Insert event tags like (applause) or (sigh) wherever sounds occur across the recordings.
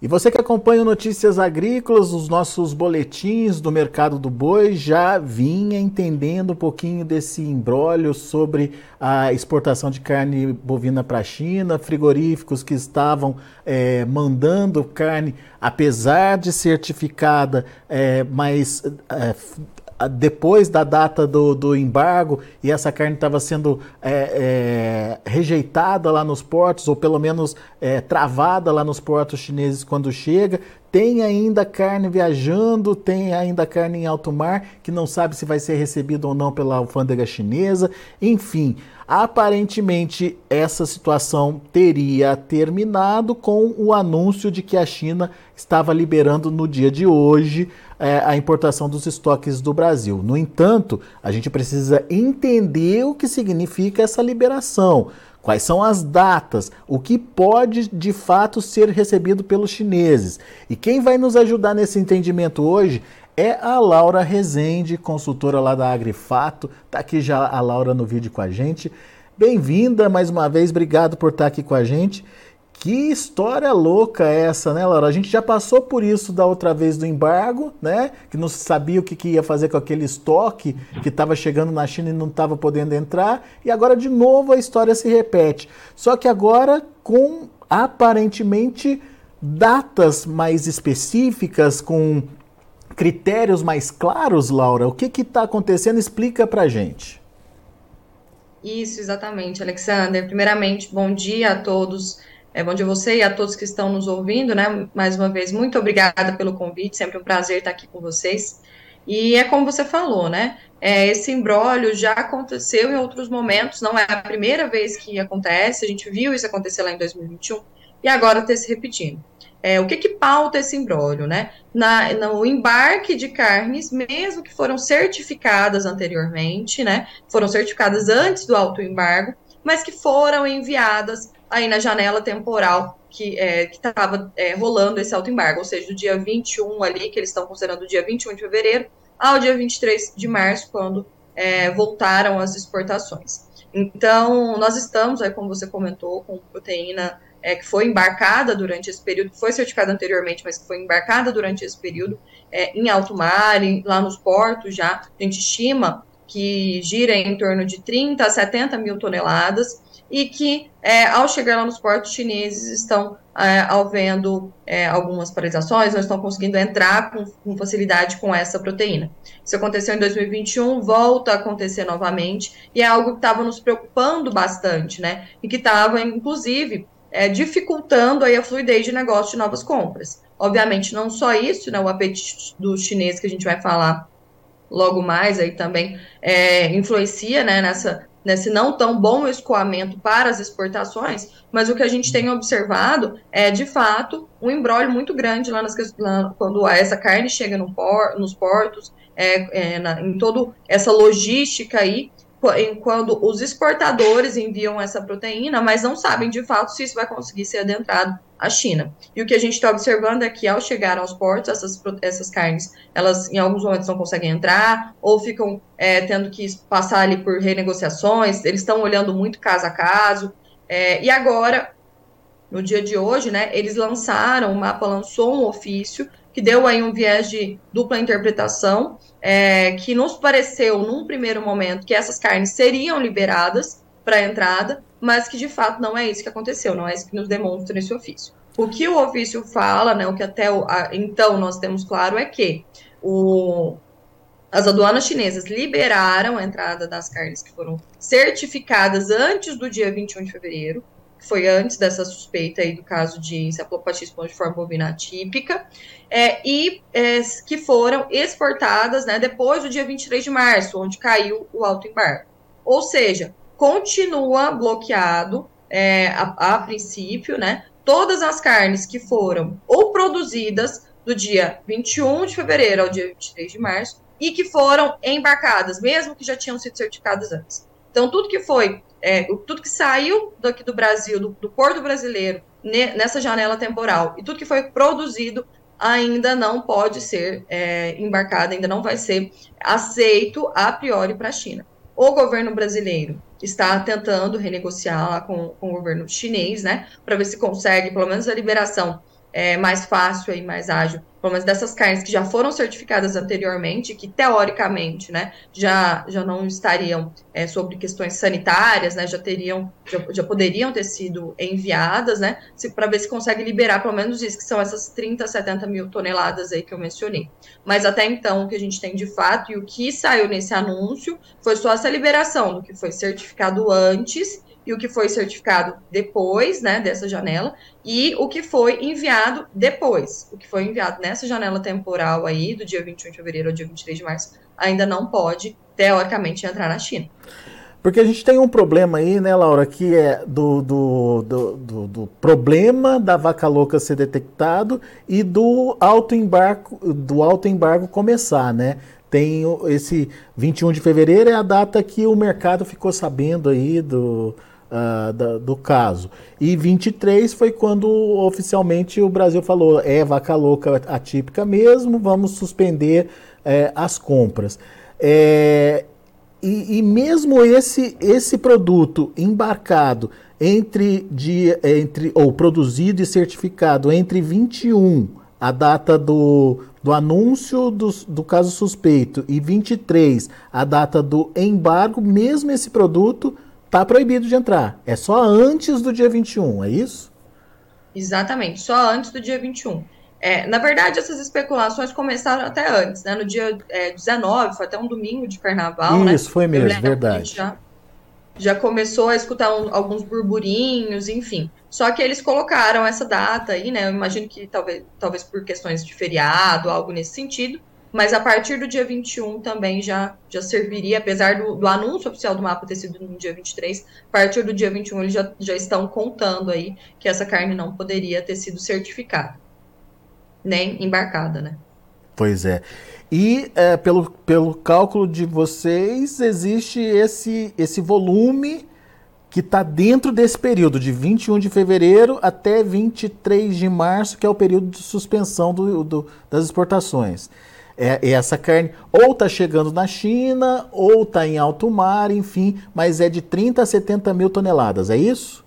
E você que acompanha Notícias Agrícolas, os nossos boletins do mercado do boi já vinha entendendo um pouquinho desse embrólio sobre a exportação de carne bovina para a China, frigoríficos que estavam é, mandando carne, apesar de certificada, é, mas é, depois da data do, do embargo e essa carne estava sendo é, é, rejeitada lá nos portos, ou pelo menos é, travada lá nos portos chineses quando chega. Tem ainda carne viajando, tem ainda carne em alto mar, que não sabe se vai ser recebido ou não pela alfândega chinesa. Enfim, aparentemente essa situação teria terminado com o anúncio de que a China estava liberando no dia de hoje é, a importação dos estoques do Brasil. No entanto, a gente precisa entender o que significa essa liberação. Quais são as datas? O que pode de fato ser recebido pelos chineses? E quem vai nos ajudar nesse entendimento hoje é a Laura Rezende, consultora lá da Agrifato. Está aqui já a Laura no vídeo com a gente. Bem-vinda mais uma vez, obrigado por estar aqui com a gente. Que história louca é essa, né, Laura? A gente já passou por isso da outra vez do embargo, né? Que não sabia o que, que ia fazer com aquele estoque que estava chegando na China e não estava podendo entrar. E agora, de novo, a história se repete. Só que agora com aparentemente datas mais específicas, com critérios mais claros, Laura. O que está acontecendo? Explica pra gente. Isso, exatamente, Alexander. Primeiramente, bom dia a todos. É, bom dia a você e a todos que estão nos ouvindo, né? Mais uma vez, muito obrigada pelo convite, sempre um prazer estar aqui com vocês. E é como você falou, né? É, esse embrólio já aconteceu em outros momentos, não é a primeira vez que acontece, a gente viu isso acontecer lá em 2021 e agora está se repetindo. É, o que, que pauta esse embrólio, né? Na, no embarque de carnes, mesmo que foram certificadas anteriormente, né? Foram certificadas antes do autoembargo, mas que foram enviadas aí na janela temporal que é, estava é, rolando esse autoembargo, ou seja, do dia 21 ali, que eles estão considerando o dia 21 de fevereiro, ao dia 23 de março, quando é, voltaram as exportações. Então, nós estamos, aí, como você comentou, com proteína é, que foi embarcada durante esse período, foi certificada anteriormente, mas que foi embarcada durante esse período é, em alto mar, em, lá nos portos já, a gente estima que gira em torno de 30 a 70 mil toneladas, e que, é, ao chegar lá nos portos chineses, estão é, é, algumas paralisações, não estão conseguindo entrar com, com, facilidade com essa proteína. Isso aconteceu em 2021, volta a acontecer novamente, e é algo que estava nos preocupando bastante, né? E que estava, inclusive, é, dificultando aí a fluidez de negócio de novas compras. Obviamente, não só isso, né? O apetite do chinês que a gente vai falar logo mais aí também é, influencia né, nessa nesse não tão bom escoamento para as exportações, mas o que a gente tem observado é, de fato, um embrólio muito grande lá, nas, lá quando essa carne chega no por, nos portos, é, é, na, em toda essa logística aí, quando os exportadores enviam essa proteína, mas não sabem de fato se isso vai conseguir ser adentrado à China. E o que a gente está observando é que ao chegar aos portos, essas, essas carnes, elas em alguns momentos não conseguem entrar, ou ficam é, tendo que passar ali por renegociações, eles estão olhando muito caso a caso. É, e agora, no dia de hoje, né, eles lançaram, o mapa lançou um ofício que deu aí um viés de dupla interpretação, é, que nos pareceu, num primeiro momento, que essas carnes seriam liberadas para entrada, mas que de fato não é isso que aconteceu, não é isso que nos demonstra esse ofício. O que o ofício fala, né, o que até o, a, então nós temos claro é que o, as aduanas chinesas liberaram a entrada das carnes que foram certificadas antes do dia 21 de fevereiro, que foi antes dessa suspeita aí do caso de encefalopatia espongiforme bovina atípica, é, e é, que foram exportadas né, depois do dia 23 de março, onde caiu o alto embargo. Ou seja, continua bloqueado é, a, a princípio, né, todas as carnes que foram ou produzidas do dia 21 de fevereiro ao dia 23 de março e que foram embarcadas, mesmo que já tinham sido certificadas antes. Então, tudo que foi é, tudo que saiu daqui do Brasil, do, do porto brasileiro, ne, nessa janela temporal, e tudo que foi produzido ainda não pode ser é, embarcado, ainda não vai ser aceito a priori para a China. O governo brasileiro está tentando renegociar com, com o governo chinês, né, para ver se consegue pelo menos a liberação é, mais fácil e mais ágil pelo menos dessas carnes que já foram certificadas anteriormente, que teoricamente, né, já, já não estariam é, sobre questões sanitárias, né, já teriam, já, já poderiam ter sido enviadas, né, para ver se consegue liberar pelo menos isso, que são essas 30, 70 mil toneladas aí que eu mencionei. Mas até então, o que a gente tem de fato e o que saiu nesse anúncio foi só essa liberação do que foi certificado antes e o que foi certificado depois, né, dessa janela, e o que foi enviado depois. O que foi enviado nessa janela temporal aí, do dia 21 de fevereiro ao dia 23 de março, ainda não pode, teoricamente, entrar na China. Porque a gente tem um problema aí, né, Laura, que é do, do, do, do, do problema da vaca louca ser detectado e do alto embargo, do alto embargo começar, né? Tem esse 21 de fevereiro é a data que o mercado ficou sabendo aí do, uh, da, do caso. E 23 foi quando oficialmente o Brasil falou: é vaca louca atípica mesmo, vamos suspender é, as compras. É, e, e, mesmo esse, esse produto embarcado entre, de, entre ou produzido e certificado entre 21, a data do, do anúncio do, do caso suspeito, e 23, a data do embargo, mesmo esse produto está proibido de entrar. É só antes do dia 21, é isso? Exatamente, só antes do dia 21. É, na verdade, essas especulações começaram até antes, né? No dia é, 19, foi até um domingo de carnaval, né? Isso, né? foi mesmo, verdade. Já, já começou a escutar um, alguns burburinhos, enfim. Só que eles colocaram essa data aí, né? Eu imagino que talvez, talvez por questões de feriado, algo nesse sentido, mas a partir do dia 21 também já, já serviria, apesar do, do, anúncio oficial do mapa ter sido no dia 23, a partir do dia 21 eles já, já estão contando aí que essa carne não poderia ter sido certificada, nem embarcada, né? Pois é. E é, pelo, pelo cálculo de vocês, existe esse, esse volume que está dentro desse período, de 21 de fevereiro até 23 de março, que é o período de suspensão do, do das exportações. É, essa carne ou está chegando na China, ou está em alto mar, enfim, mas é de 30 a 70 mil toneladas, é isso?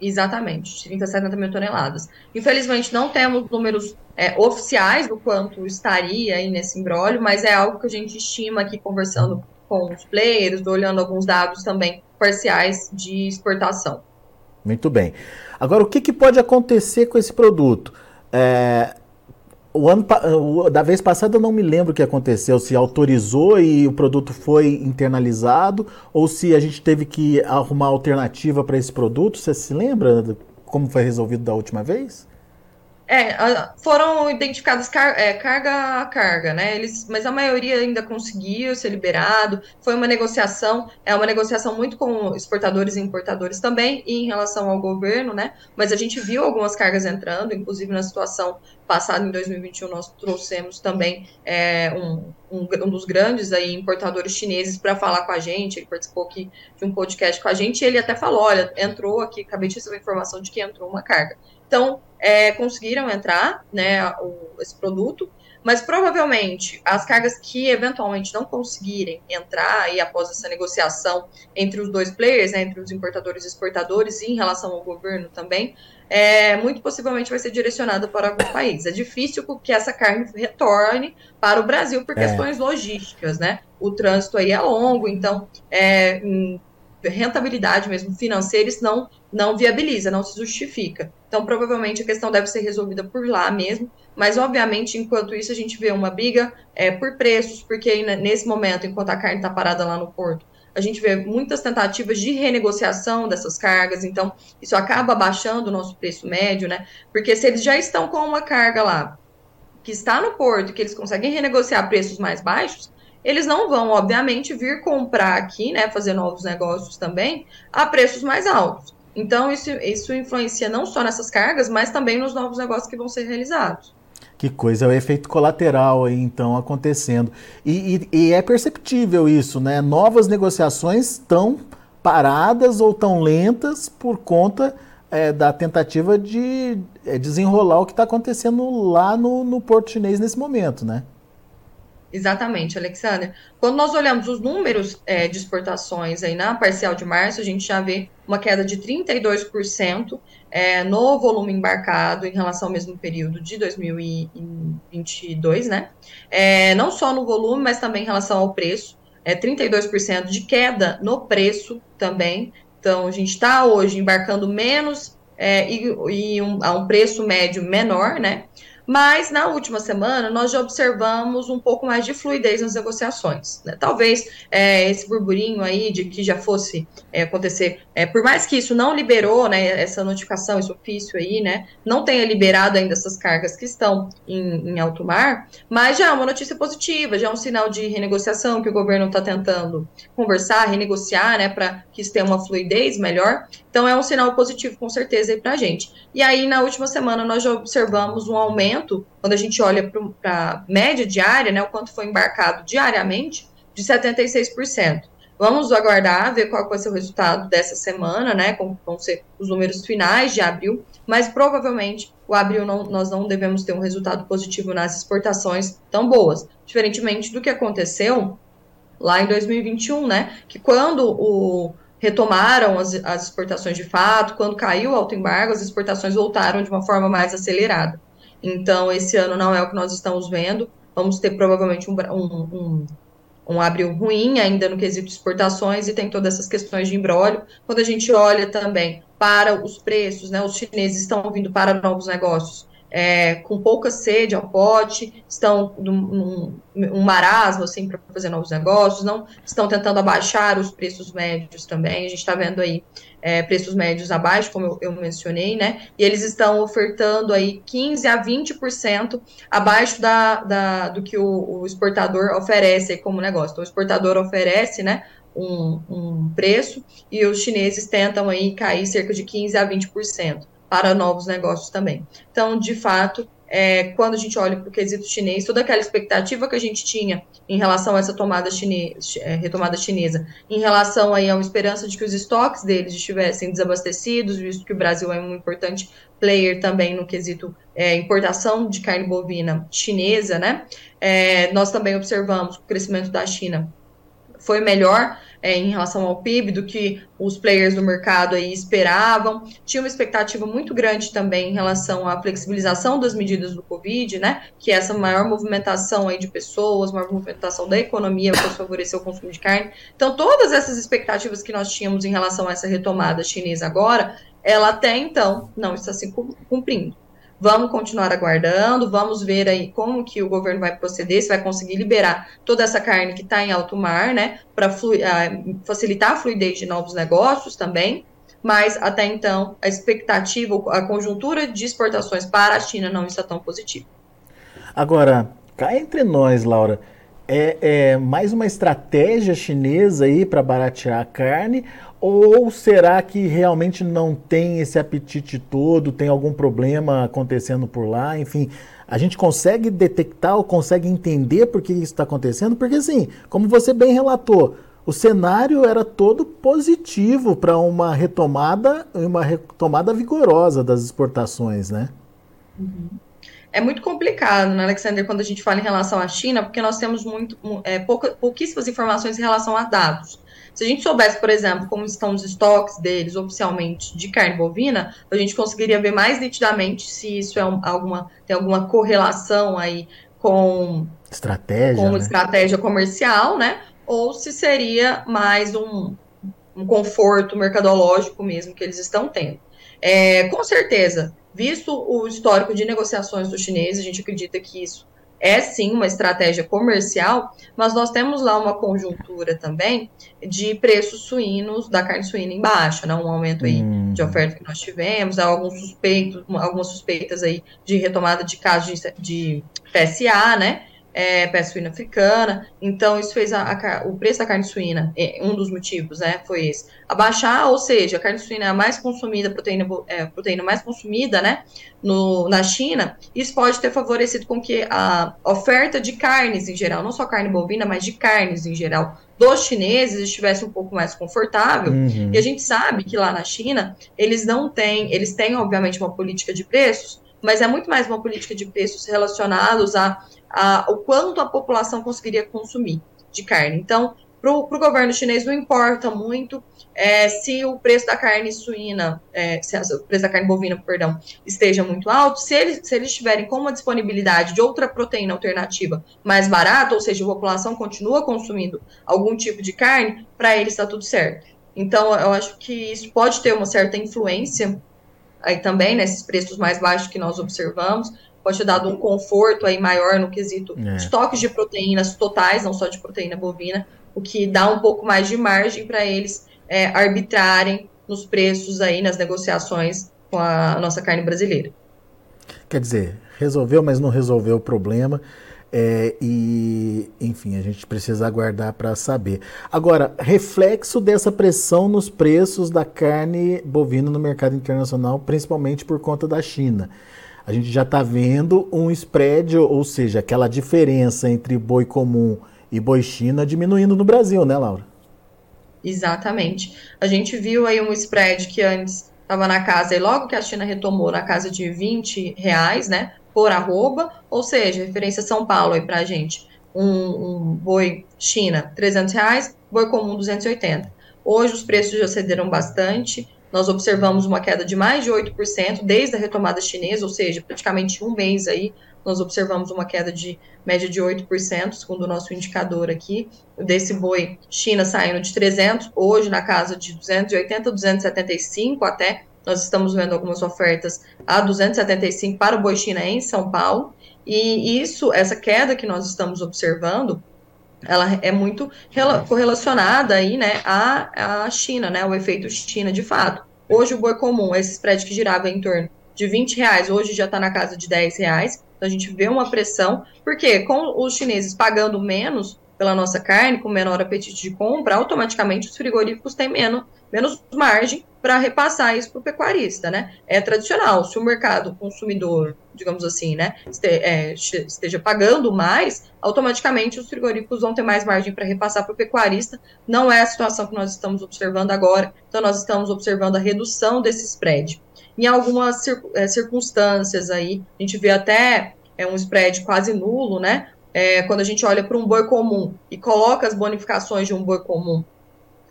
Exatamente, 30 a 70 mil toneladas. Infelizmente, não temos números é, oficiais do quanto estaria aí nesse embrólio, mas é algo que a gente estima aqui conversando com os players, olhando alguns dados também parciais de exportação. Muito bem. Agora, o que, que pode acontecer com esse produto? É, o ano, da vez passada eu não me lembro o que aconteceu, se autorizou e o produto foi internalizado, ou se a gente teve que arrumar alternativa para esse produto. Você se lembra como foi resolvido da última vez? É, foram identificadas car é, carga a carga, né? Eles, mas a maioria ainda conseguiu ser liberado. Foi uma negociação, é uma negociação muito com exportadores e importadores também, e em relação ao governo, né? Mas a gente viu algumas cargas entrando, inclusive na situação passada em 2021 nós trouxemos também é, um, um, um, dos grandes aí importadores chineses para falar com a gente. Ele participou aqui de um podcast com a gente. E ele até falou, olha, entrou aqui, acabei de receber a informação de que entrou uma carga. Então, é, conseguiram entrar, né, o, esse produto, mas provavelmente as cargas que eventualmente não conseguirem entrar e após essa negociação entre os dois players, né, entre os importadores e exportadores, e em relação ao governo também, é, muito possivelmente vai ser direcionada para alguns países. É difícil que essa carne retorne para o Brasil por é. questões logísticas, né? O trânsito aí é longo, então é, rentabilidade mesmo financeira, isso não, não viabiliza, não se justifica. Então, provavelmente a questão deve ser resolvida por lá mesmo, mas obviamente, enquanto isso, a gente vê uma briga é, por preços, porque nesse momento, enquanto a carne está parada lá no porto, a gente vê muitas tentativas de renegociação dessas cargas, então isso acaba baixando o nosso preço médio, né? Porque se eles já estão com uma carga lá que está no porto, que eles conseguem renegociar preços mais baixos, eles não vão, obviamente, vir comprar aqui, né, fazer novos negócios também, a preços mais altos. Então, isso, isso influencia não só nessas cargas, mas também nos novos negócios que vão ser realizados. Que coisa, é o efeito colateral aí, então, acontecendo. E, e, e é perceptível isso, né? Novas negociações estão paradas ou tão lentas por conta é, da tentativa de é, desenrolar o que está acontecendo lá no, no Porto Chinês nesse momento, né? Exatamente, Alexander. Quando nós olhamos os números é, de exportações aí na parcial de março, a gente já vê uma queda de 32% é, no volume embarcado em relação ao mesmo período de 2022, né? É, não só no volume, mas também em relação ao preço. É 32% de queda no preço também. Então, a gente está hoje embarcando menos é, e, e um, a um preço médio menor, né? Mas na última semana nós já observamos um pouco mais de fluidez nas negociações. Né? Talvez é, esse burburinho aí de que já fosse é, acontecer, é, por mais que isso não liberou, né, essa notificação, esse ofício aí, né, não tenha liberado ainda essas cargas que estão em, em alto mar, mas já é uma notícia positiva, já é um sinal de renegociação que o governo está tentando conversar, renegociar, né, para que isso tenha uma fluidez melhor. Então é um sinal positivo com certeza para a gente. E aí na última semana nós já observamos um aumento quando a gente olha para a média diária, né, o quanto foi embarcado diariamente, de 76%. Vamos aguardar, ver qual vai ser o resultado dessa semana, né? Como vão ser os números finais de abril, mas provavelmente o abril não, nós não devemos ter um resultado positivo nas exportações tão boas, diferentemente do que aconteceu lá em 2021, né? Que quando o retomaram as, as exportações de fato, quando caiu o alto embargo, as exportações voltaram de uma forma mais acelerada. Então, esse ano não é o que nós estamos vendo. Vamos ter provavelmente um, um, um, um abril ruim ainda no quesito exportações e tem todas essas questões de embrólio. Quando a gente olha também para os preços, né, os chineses estão vindo para novos negócios é, com pouca sede ao pote, estão num, num um marasmo assim para fazer novos negócios, não estão tentando abaixar os preços médios também. A gente está vendo aí é, preços médios abaixo, como eu, eu, mencionei, né? E eles estão ofertando aí 15 a 20% abaixo da, da, do que o, o exportador oferece como negócio. Então, o exportador oferece, né? Um, um preço e os chineses tentam aí cair cerca de 15 a 20% para novos negócios também. Então, de fato, é, quando a gente olha para o quesito chinês, toda aquela expectativa que a gente tinha em relação a essa tomada chinês, é, retomada chinesa, em relação aí a uma esperança de que os estoques deles estivessem desabastecidos, visto que o Brasil é um importante player também no quesito é, importação de carne bovina chinesa, né? É, nós também observamos o crescimento da China foi melhor é, em relação ao PIB do que os players do mercado aí esperavam. Tinha uma expectativa muito grande também em relação à flexibilização das medidas do Covid, né? Que é essa maior movimentação aí de pessoas, maior movimentação da economia para favorecer o consumo de carne. Então, todas essas expectativas que nós tínhamos em relação a essa retomada chinesa agora, ela até então não está se cumprindo. Vamos continuar aguardando, vamos ver aí como que o governo vai proceder, se vai conseguir liberar toda essa carne que está em alto mar, né, para uh, facilitar a fluidez de novos negócios também. Mas até então a expectativa, a conjuntura de exportações para a China não está tão positiva. Agora, cá entre nós, Laura, é, é mais uma estratégia chinesa aí para baratear a carne ou será que realmente não tem esse apetite todo, tem algum problema acontecendo por lá? Enfim, a gente consegue detectar ou consegue entender por que isso está acontecendo? Porque, assim, como você bem relatou, o cenário era todo positivo para uma retomada, uma retomada vigorosa das exportações, né? Uhum. É muito complicado, né, Alexander, quando a gente fala em relação à China, porque nós temos muito, é, pouca, pouquíssimas informações em relação a dados. Se a gente soubesse, por exemplo, como estão os estoques deles oficialmente de carne bovina, a gente conseguiria ver mais nitidamente se isso é um, alguma, tem alguma correlação aí com estratégia, com né? estratégia comercial, né? Ou se seria mais um, um conforto mercadológico mesmo que eles estão tendo. É, com certeza, visto o histórico de negociações dos chineses, a gente acredita que isso é sim uma estratégia comercial, mas nós temos lá uma conjuntura também de preços suínos, da carne suína em baixa, né? Um aumento aí hum. de oferta que nós tivemos, alguns suspeitos, algumas suspeitas aí de retomada de casos de, de PSA, né? É, pé suína africana. Então, isso fez a, a, o preço da carne suína, é, um dos motivos, né, foi esse. Abaixar, ou seja, a carne suína é a mais consumida, proteína, é, proteína mais consumida, né, no, na China, isso pode ter favorecido com que a oferta de carnes em geral, não só carne bovina, mas de carnes em geral, dos chineses estivesse um pouco mais confortável. Uhum. E a gente sabe que lá na China, eles não têm, eles têm, obviamente, uma política de preços, mas é muito mais uma política de preços relacionados a o quanto a população conseguiria consumir de carne. Então, para o governo chinês não importa muito é, se o preço da carne suína, é, se o preço da carne bovina, perdão, esteja muito alto, se eles, se eles tiverem com uma disponibilidade de outra proteína alternativa mais barata, ou seja, a população continua consumindo algum tipo de carne, para eles está tudo certo. Então, eu acho que isso pode ter uma certa influência aí também, nesses preços mais baixos que nós observamos, pode ter dado um conforto aí maior no quesito é. estoques de proteínas totais, não só de proteína bovina, o que dá um pouco mais de margem para eles é, arbitrarem nos preços aí, nas negociações com a nossa carne brasileira. Quer dizer, resolveu, mas não resolveu o problema. É, e, enfim, a gente precisa aguardar para saber. Agora, reflexo dessa pressão nos preços da carne bovina no mercado internacional, principalmente por conta da China. A gente já está vendo um spread, ou seja, aquela diferença entre boi comum e boi China diminuindo no Brasil, né, Laura? Exatamente. A gente viu aí um spread que antes estava na casa, e logo que a China retomou, na casa de 20 reais, né, por arroba, ou seja, referência São Paulo aí para a gente. Um, um, boi China, 300 reais, boi comum, 280. Hoje os preços já cederam bastante, nós observamos uma queda de mais de 8% desde a retomada chinesa, ou seja, praticamente um mês aí, nós observamos uma queda de média de 8%, segundo o nosso indicador aqui, desse boi China saindo de 300, hoje na casa de 280, 275 até, nós estamos vendo algumas ofertas a 275 para o boi China em São Paulo, e isso, essa queda que nós estamos observando, ela é muito correlacionada aí, né, à, à China, né, o efeito China de fato. Hoje o boi comum, esse spread que girava em torno de 20 reais, hoje já está na casa de 10 reais. Então a gente vê uma pressão, porque com os chineses pagando menos pela nossa carne, com menor apetite de compra, automaticamente os frigoríficos têm menos, menos margem para repassar isso para o pecuarista, né? É tradicional, se o mercado consumidor, digamos assim, né, é, esteja pagando mais, automaticamente os frigoríficos vão ter mais margem para repassar para o pecuarista. Não é a situação que nós estamos observando agora, então nós estamos observando a redução desse spread. Em algumas é, circunstâncias aí, a gente vê até é, um spread quase nulo, né? É, quando a gente olha para um boi comum e coloca as bonificações de um boi comum,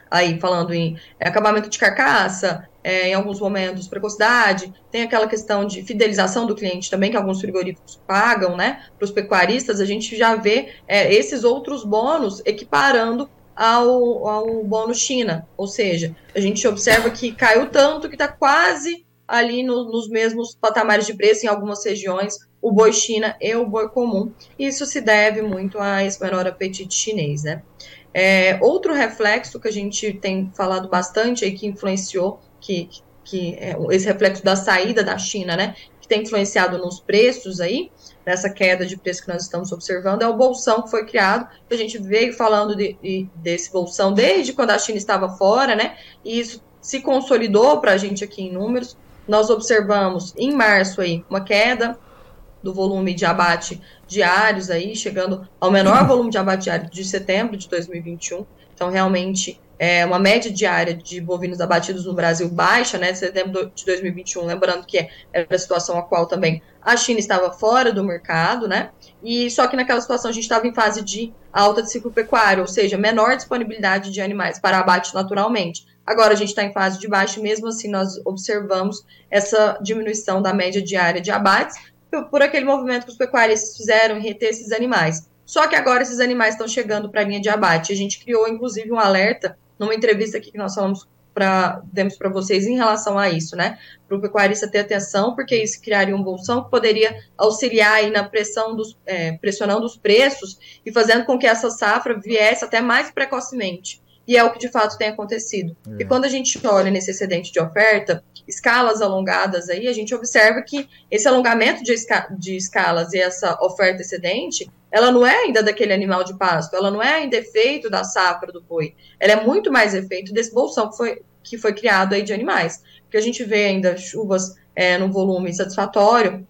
aí falando em acabamento de carcaça, é, em alguns momentos precocidade, tem aquela questão de fidelização do cliente também, que alguns frigoríficos pagam, né, para os pecuaristas, a gente já vê é, esses outros bônus equiparando ao, ao bônus China, ou seja, a gente observa que caiu tanto que está quase ali no, nos mesmos patamares de preço em algumas regiões, o boi China e o boi comum. Isso se deve muito a esse menor apetite chinês, né? É, outro reflexo que a gente tem falado bastante aí, que influenciou, que, que é esse reflexo da saída da China, né? Que tem influenciado nos preços aí, nessa queda de preço que nós estamos observando, é o bolsão que foi criado. A gente veio falando de, de, desse bolsão desde quando a China estava fora, né? E isso se consolidou para a gente aqui em números nós observamos em março aí uma queda do volume de abate diários aí, chegando ao menor (coughs) volume de abate diário de setembro de 2021. Então, realmente, é uma média diária de bovinos abatidos no Brasil baixa, né, de setembro de 2021, lembrando que era a situação a qual também a China estava fora do mercado, né, e só que naquela situação a gente estava em fase de alta de ciclo pecuário, ou seja, menor disponibilidade de animais para abate naturalmente. Agora a gente está em fase de baixo, mesmo assim nós observamos essa diminuição da média diária de abates por, aquele movimento que os pecuaristas fizeram em reter esses animais. Só que agora esses animais estão chegando para a linha de abate. A gente criou, inclusive, um alerta numa entrevista aqui que nós falamos para demos para vocês em relação a isso, né? Para o pecuarista ter atenção, porque isso criaria um bolsão que poderia auxiliar aí na pressão dos, é, pressionando os preços e fazendo com que essa safra viesse até mais precocemente e é o que de fato tem acontecido. É. E quando a gente olha nesse excedente de oferta, escalas alongadas aí, a gente observa que esse alongamento de, esca de escalas e essa oferta excedente, ela não é ainda daquele animal de pasto, ela não é ainda efeito da safra do boi, ela é muito mais efeito desse bolsão que foi, que foi criado aí de animais. Porque a gente vê ainda chuvas é, num volume satisfatório,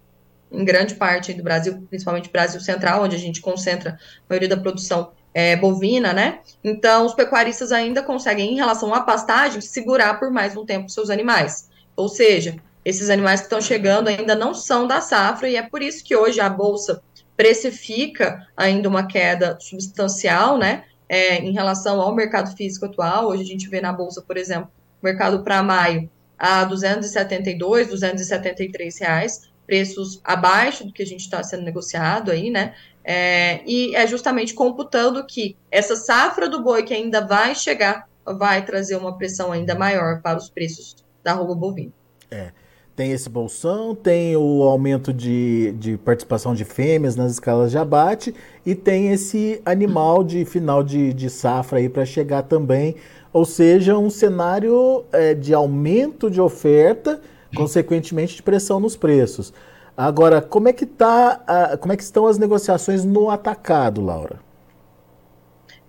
em grande parte do Brasil, principalmente Brasil Central, onde a gente concentra a maioria da produção é, bovina, né? Então, os pecuaristas ainda conseguem, em relação à pastagem, segurar por mais um tempo seus animais. Ou seja, esses animais que estão chegando ainda não são da safra, e é por isso que hoje a Bolsa precifica ainda uma queda substancial, né, é, em relação ao mercado físico atual. Hoje a gente vê na bolsa, por exemplo, mercado para maio a 272, 273 reais, preços abaixo do que a gente está sendo negociado aí, né? É, e é justamente computando que essa safra do boi que ainda vai chegar vai trazer uma pressão ainda maior para os preços da arroba bovina. É. Tem esse bolsão, tem o aumento de, de participação de fêmeas nas escalas de abate e tem esse animal de final de, de safra aí para chegar também. Ou seja, um cenário é, de aumento de oferta, consequentemente de pressão nos preços. Agora, como é que tá, como é que estão as negociações no atacado, Laura?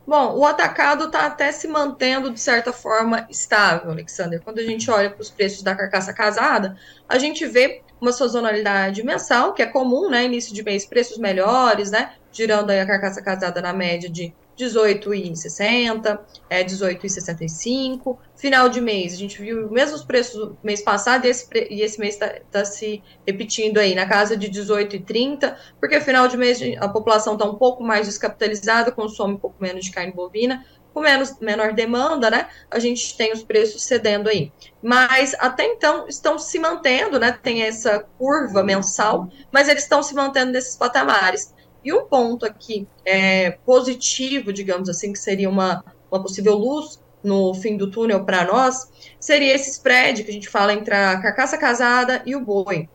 Bom, o atacado está até se mantendo de certa forma estável, Alexander. Quando a gente olha para os preços da carcaça casada, a gente vê uma sazonalidade mensal, que é comum, né? Início de mês, preços melhores, né? Girando aí a carcaça casada na média de 18,60, é 18,65. Final de mês, a gente viu os mesmos preços mês passado e esse, e esse mês está tá se repetindo aí na casa de 18,30, porque final de mês a população está um pouco mais descapitalizada, consome um pouco menos de carne bovina, com menos, menor demanda, né? A gente tem os preços cedendo aí. Mas até então estão se mantendo, né? Tem essa curva mensal, mas eles estão se mantendo nesses patamares. E um ponto aqui é, positivo, digamos assim, que seria uma, uma possível luz no fim do túnel para nós, seria esse spread que a gente fala entre a carcaça casada e o boi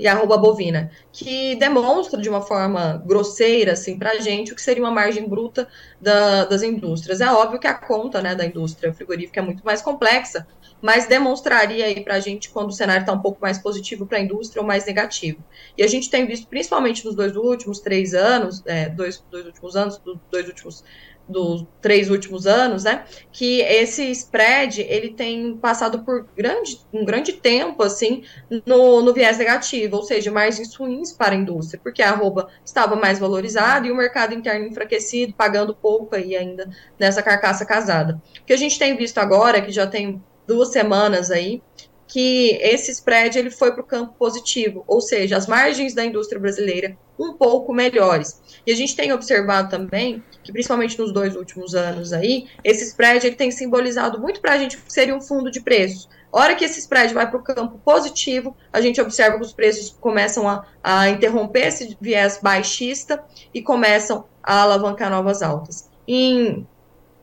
e arroba bovina, que demonstra de uma forma grosseira, assim, para a gente, o que seria uma margem bruta da, das indústrias. É óbvio que a conta né, da indústria frigorífica é muito mais complexa, mas demonstraria aí para a gente quando o cenário está um pouco mais positivo para a indústria ou mais negativo. E a gente tem visto, principalmente nos dois últimos três anos, é, dois, dois últimos anos, dois últimos dos três últimos anos, né, que esse spread ele tem passado por grande, um grande tempo assim no, no viés negativo, ou seja, margens ruins para a indústria, porque a arroba estava mais valorizada e o mercado interno enfraquecido, pagando pouco aí ainda nessa carcaça casada. O que a gente tem visto agora, que já tem duas semanas aí, que esse spread ele foi para o campo positivo, ou seja, as margens da indústria brasileira um pouco melhores. E a gente tem observado também que, principalmente nos dois últimos anos aí, esse spread ele tem simbolizado muito para a gente que seria um fundo de preços. Hora que esse spread vai para o campo positivo, a gente observa que os preços começam a, a interromper esse viés baixista e começam a alavancar novas altas. Em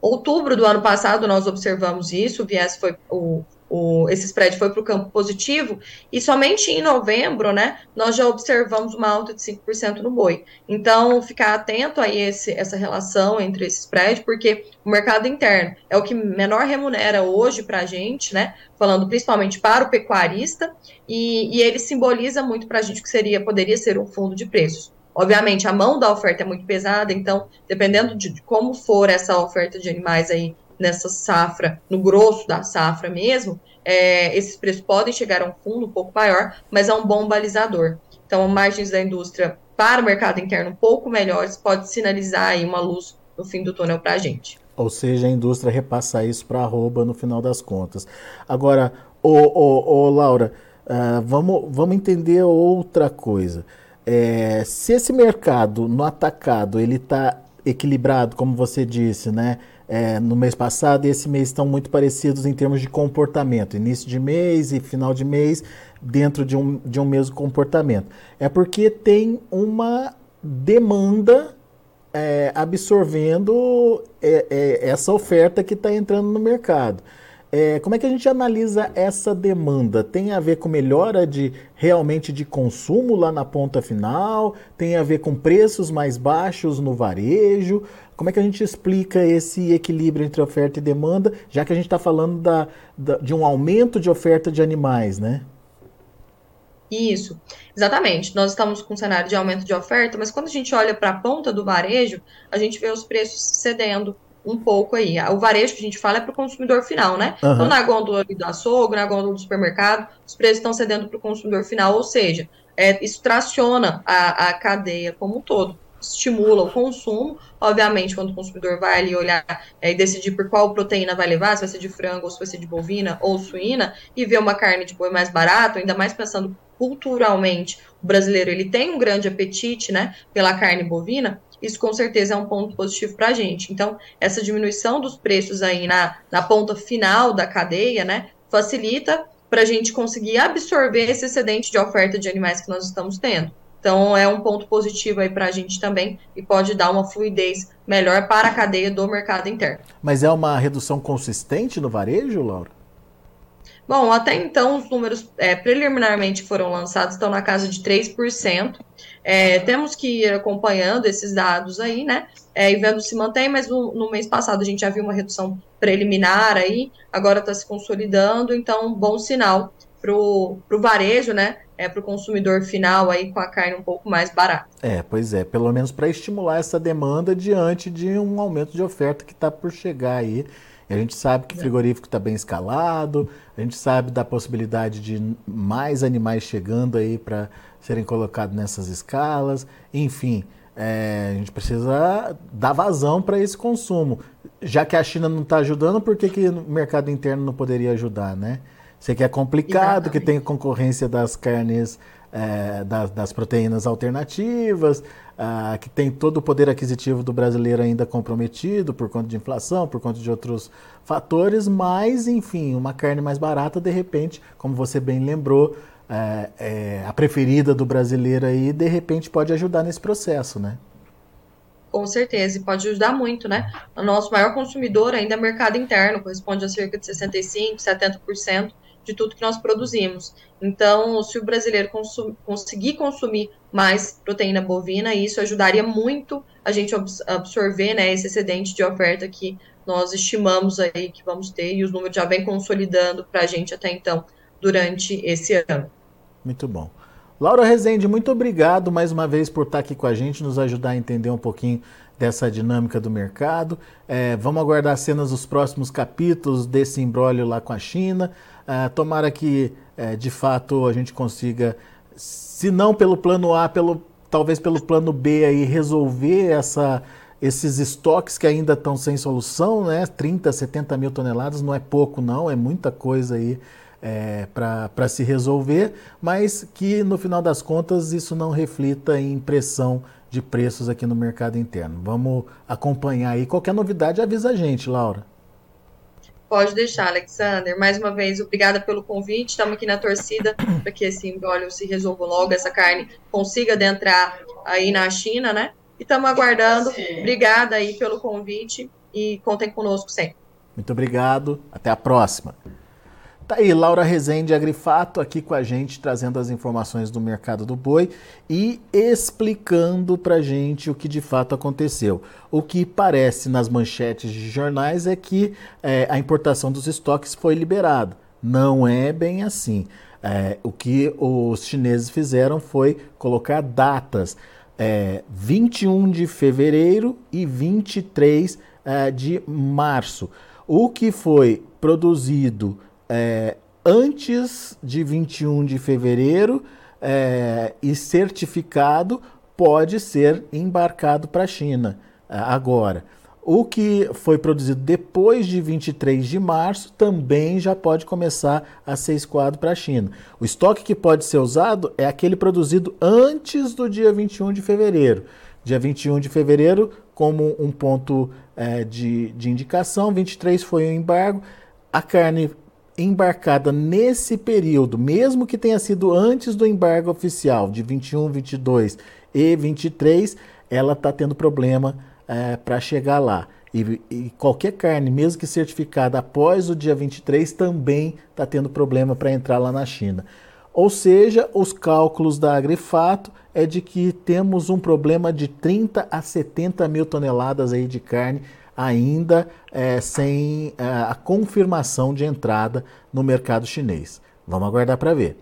outubro do ano passado, nós observamos isso, o viés foi, o, o, esse spread foi para o campo positivo, e somente em novembro, né, nós já observamos uma alta de 5% no boi. Então, ficar atento a esse, essa relação entre esse spread, porque o mercado interno é o que menor remunera hoje para a gente, né, falando principalmente para o pecuarista, e, e ele simboliza muito para a gente que seria, poderia ser um fundo de preços. Obviamente, a mão da oferta é muito pesada, então, dependendo de, de como for essa oferta de animais aí nessa safra, no grosso da safra mesmo, é, esses preços podem chegar a um fundo um pouco maior, mas é um bom balizador. Então, margens da indústria para o mercado interno um pouco melhores pode sinalizar aí uma luz no fim do túnel para a gente. Ou seja, a indústria repassar isso para a arroba no final das contas. Agora, ô, ô, ô Laura, uh, vamos, vamos entender outra coisa. É, se esse mercado no atacado ele está equilibrado, como você disse, né? é, no mês passado e esse mês estão muito parecidos em termos de comportamento, início de mês e final de mês, dentro de um, de um mesmo comportamento. É porque tem uma demanda é, absorvendo é, é essa oferta que está entrando no mercado. É, como é que a gente analisa essa demanda? Tem a ver com melhora de realmente de consumo lá na ponta final? Tem a ver com preços mais baixos no varejo? Como é que a gente explica esse equilíbrio entre oferta e demanda, já que a gente está falando da, da, de um aumento de oferta de animais, né? Isso, exatamente. Nós estamos com um cenário de aumento de oferta, mas quando a gente olha para a ponta do varejo, a gente vê os preços cedendo um pouco aí. O varejo que a gente fala é para o consumidor final, né? Uhum. Então, na gôndola do açougue, na gôndola do supermercado, os preços estão cedendo para o consumidor final, ou seja, é, isso traciona a, a cadeia como um todo estimula o consumo. Obviamente, quando o consumidor vai ali olhar é, e decidir por qual proteína vai levar, se vai ser de frango ou se vai ser de bovina ou suína, e ver uma carne de boi mais barata, ainda mais pensando culturalmente o brasileiro ele tem um grande apetite, né, pela carne bovina, isso com certeza é um ponto positivo para a gente. Então, essa diminuição dos preços aí na, na ponta final da cadeia, né, facilita para a gente conseguir absorver esse excedente de oferta de animais que nós estamos tendo. Então, é um ponto positivo aí para a gente também e pode dar uma fluidez melhor para a cadeia do mercado interno. Mas é uma redução consistente no varejo, Laura? Bom, até então os números é, preliminarmente foram lançados estão na casa de 3%. É, temos que ir acompanhando esses dados aí, né? É, e vendo se mantém, mas no, no, mês passado a gente já viu uma redução preliminar aí, agora está se consolidando, então bom sinal para o varejo, né? É, para o consumidor final aí com a carne um pouco mais barata. É, pois é, pelo menos para estimular essa demanda diante de um aumento de oferta que está por chegar aí e a gente sabe que o frigorífico está bem escalado, a gente sabe da possibilidade de mais animais chegando aí para serem colocados nessas escalas. Enfim, é, a gente precisa dar vazão para esse consumo. Já que a China não está ajudando, por que, que o mercado interno não poderia ajudar, né? Sei que é complicado, Exatamente. que tem concorrência das carnes, é, das, das proteínas alternativas, ah, que tem todo o poder aquisitivo do brasileiro ainda comprometido por conta de inflação, por conta de outros fatores, mas, enfim, uma carne mais barata, de repente, como você bem lembrou, é, é, a preferida do brasileiro aí, de repente pode ajudar nesse processo, né? Com certeza, e pode ajudar muito, né? O nosso maior consumidor ainda é mercado interno, corresponde a cerca de 65%, 70% de tudo que nós produzimos. Então, se o brasileiro consum conseguir consumir mais proteína bovina, isso ajudaria muito a gente absorver né, esse excedente de oferta que nós estimamos aí que vamos ter, e os números já vem consolidando para a gente até então, durante esse ano. Muito bom. Laura Rezende, muito obrigado mais uma vez por estar aqui com a gente, nos ajudar a entender um pouquinho dessa dinâmica do mercado. É, vamos aguardar cenas dos próximos capítulos desse embrólio lá com a China. É, tomara que, é, de fato, a gente consiga, se não pelo plano A, pelo, talvez pelo plano B aí, resolver essa, esses estoques que ainda estão sem solução, né? 30, 70 mil toneladas não é pouco, não, é muita coisa aí é, para se resolver, mas que no final das contas isso não reflita em pressão de preços aqui no mercado interno. Vamos acompanhar aí. Qualquer novidade, avisa a gente, Laura. Pode deixar, Alexander. Mais uma vez, obrigada pelo convite. Estamos aqui na torcida para que esse embólio se resolva logo, essa carne consiga adentrar aí na China, né? E estamos aguardando. Obrigada aí pelo convite e contem conosco sempre. Muito obrigado. Até a próxima. Tá aí, Laura Rezende Agrifato aqui com a gente, trazendo as informações do mercado do boi e explicando pra gente o que de fato aconteceu. O que parece nas manchetes de jornais é que é, a importação dos estoques foi liberada. Não é bem assim. É, o que os chineses fizeram foi colocar datas é, 21 de fevereiro e 23 é, de março. O que foi produzido é, antes de 21 de fevereiro é, e certificado pode ser embarcado para a China é, agora. O que foi produzido depois de 23 de março também já pode começar a ser escoado para a China. O estoque que pode ser usado é aquele produzido antes do dia 21 de fevereiro. Dia 21 de fevereiro, como um ponto é, de, de indicação, 23 foi o embargo. A carne embarcada nesse período, mesmo que tenha sido antes do embargo oficial de 21, 22 e 23, ela está tendo problema é, para chegar lá. E, e, qualquer carne, mesmo que certificada após o dia 23, também está tendo problema para entrar lá na China. Ou seja, os cálculos da Agrifato é de que temos um problema de 30 a 70 mil toneladas aí de carne ainda é, sem é, a confirmação de entrada no mercado chinês. Vamos aguardar para ver.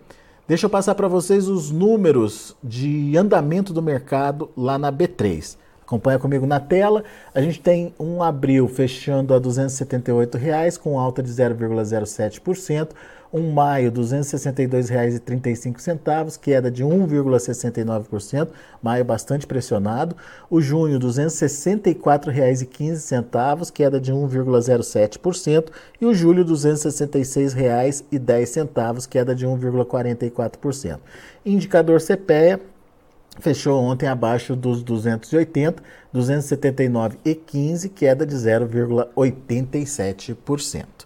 Deixa eu passar para vocês os números de andamento do mercado lá na B3. Acompanha comigo na tela. A gente tem um abril fechando a 278 reais, com alta de 0,07%. Um maio, R$ 262,35, queda de 1,69%, maio bastante pressionado. O junho, R$ 264,15, queda de 1,07%. E o julho, R$ 266,10, queda de 1,44%. Indicador CPEA, fechou ontem abaixo dos 280, 279,15, queda de 0,87%.